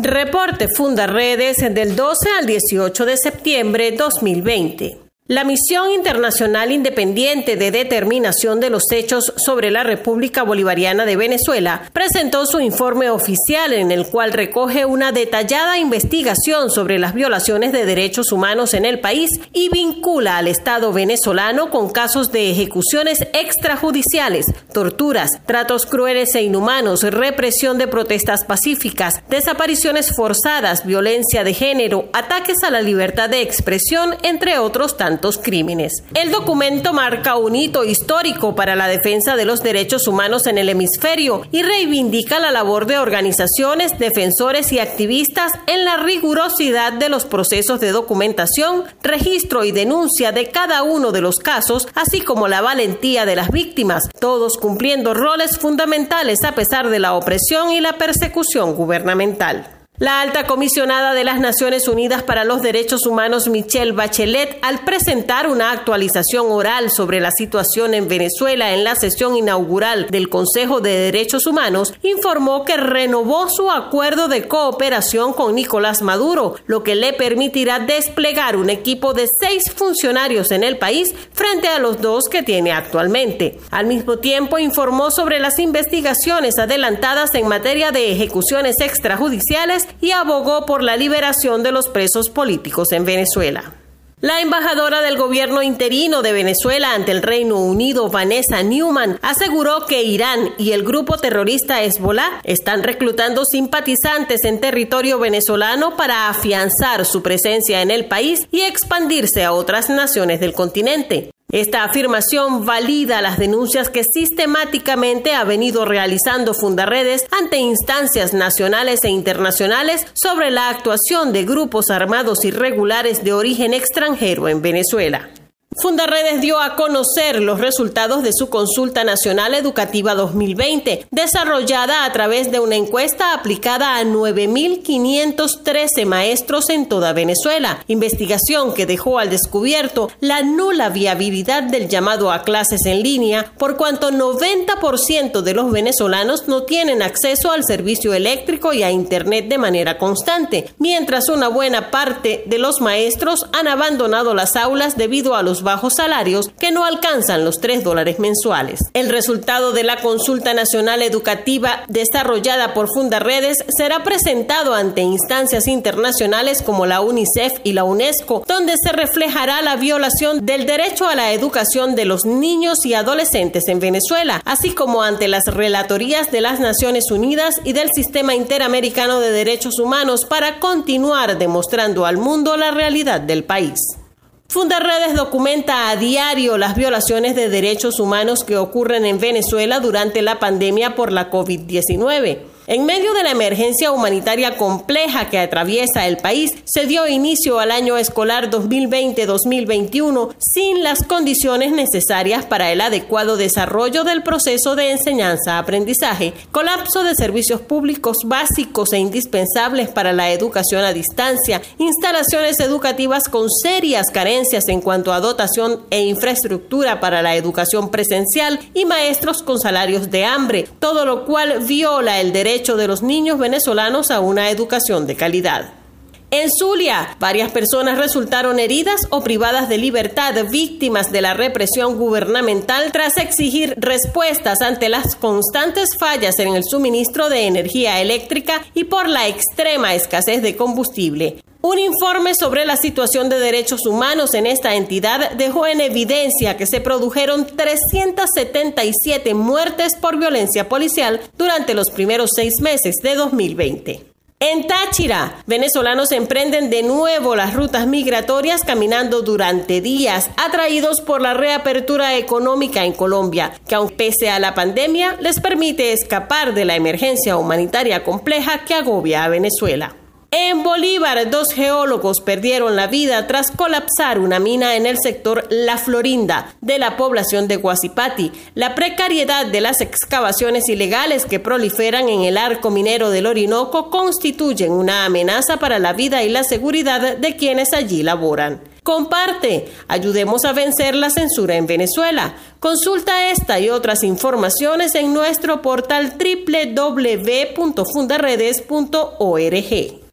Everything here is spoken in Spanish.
Reporte Funda Redes del 12 al 18 de septiembre 2020. La Misión Internacional Independiente de Determinación de los Hechos sobre la República Bolivariana de Venezuela presentó su informe oficial en el cual recoge una detallada investigación sobre las violaciones de derechos humanos en el país y vincula al Estado venezolano con casos de ejecuciones extrajudiciales, torturas, tratos crueles e inhumanos, represión de protestas pacíficas, desapariciones forzadas, violencia de género, ataques a la libertad de expresión, entre otros tantos crímenes. El documento marca un hito histórico para la defensa de los derechos humanos en el hemisferio y reivindica la labor de organizaciones, defensores y activistas en la rigurosidad de los procesos de documentación, registro y denuncia de cada uno de los casos, así como la valentía de las víctimas, todos cumpliendo roles fundamentales a pesar de la opresión y la persecución gubernamental. La alta comisionada de las Naciones Unidas para los Derechos Humanos, Michelle Bachelet, al presentar una actualización oral sobre la situación en Venezuela en la sesión inaugural del Consejo de Derechos Humanos, informó que renovó su acuerdo de cooperación con Nicolás Maduro, lo que le permitirá desplegar un equipo de seis funcionarios en el país frente a los dos que tiene actualmente. Al mismo tiempo, informó sobre las investigaciones adelantadas en materia de ejecuciones extrajudiciales y abogó por la liberación de los presos políticos en Venezuela. La embajadora del gobierno interino de Venezuela ante el Reino Unido, Vanessa Newman, aseguró que Irán y el grupo terrorista Hezbollah están reclutando simpatizantes en territorio venezolano para afianzar su presencia en el país y expandirse a otras naciones del continente. Esta afirmación valida las denuncias que sistemáticamente ha venido realizando Fundaredes ante instancias nacionales e internacionales sobre la actuación de grupos armados irregulares de origen extranjero en Venezuela. Fundaredes dio a conocer los resultados de su consulta nacional educativa 2020, desarrollada a través de una encuesta aplicada a 9.513 maestros en toda Venezuela, investigación que dejó al descubierto la nula viabilidad del llamado a clases en línea, por cuanto 90% de los venezolanos no tienen acceso al servicio eléctrico y a Internet de manera constante, mientras una buena parte de los maestros han abandonado las aulas debido a los bajos salarios que no alcanzan los 3 dólares mensuales. El resultado de la consulta nacional educativa desarrollada por Fundaredes será presentado ante instancias internacionales como la UNICEF y la UNESCO, donde se reflejará la violación del derecho a la educación de los niños y adolescentes en Venezuela, así como ante las relatorías de las Naciones Unidas y del Sistema Interamericano de Derechos Humanos para continuar demostrando al mundo la realidad del país. Fundaredes documenta a diario las violaciones de derechos humanos que ocurren en Venezuela durante la pandemia por la COVID-19. En medio de la emergencia humanitaria compleja que atraviesa el país, se dio inicio al año escolar 2020-2021 sin las condiciones necesarias para el adecuado desarrollo del proceso de enseñanza-aprendizaje, colapso de servicios públicos básicos e indispensables para la educación a distancia, instalaciones educativas con serias carencias en cuanto a dotación e infraestructura para la educación presencial y maestros con salarios de hambre, todo lo cual viola el derecho de los niños venezolanos a una educación de calidad. En Zulia, varias personas resultaron heridas o privadas de libertad, víctimas de la represión gubernamental tras exigir respuestas ante las constantes fallas en el suministro de energía eléctrica y por la extrema escasez de combustible. Un informe sobre la situación de derechos humanos en esta entidad dejó en evidencia que se produjeron 377 muertes por violencia policial durante los primeros seis meses de 2020. En Táchira, venezolanos emprenden de nuevo las rutas migratorias caminando durante días, atraídos por la reapertura económica en Colombia, que aunque pese a la pandemia les permite escapar de la emergencia humanitaria compleja que agobia a Venezuela. En Bolívar, dos geólogos perdieron la vida tras colapsar una mina en el sector La Florinda de la población de Guasipati. La precariedad de las excavaciones ilegales que proliferan en el arco minero del Orinoco constituyen una amenaza para la vida y la seguridad de quienes allí laboran. Comparte, ayudemos a vencer la censura en Venezuela. Consulta esta y otras informaciones en nuestro portal www.fundaredes.org.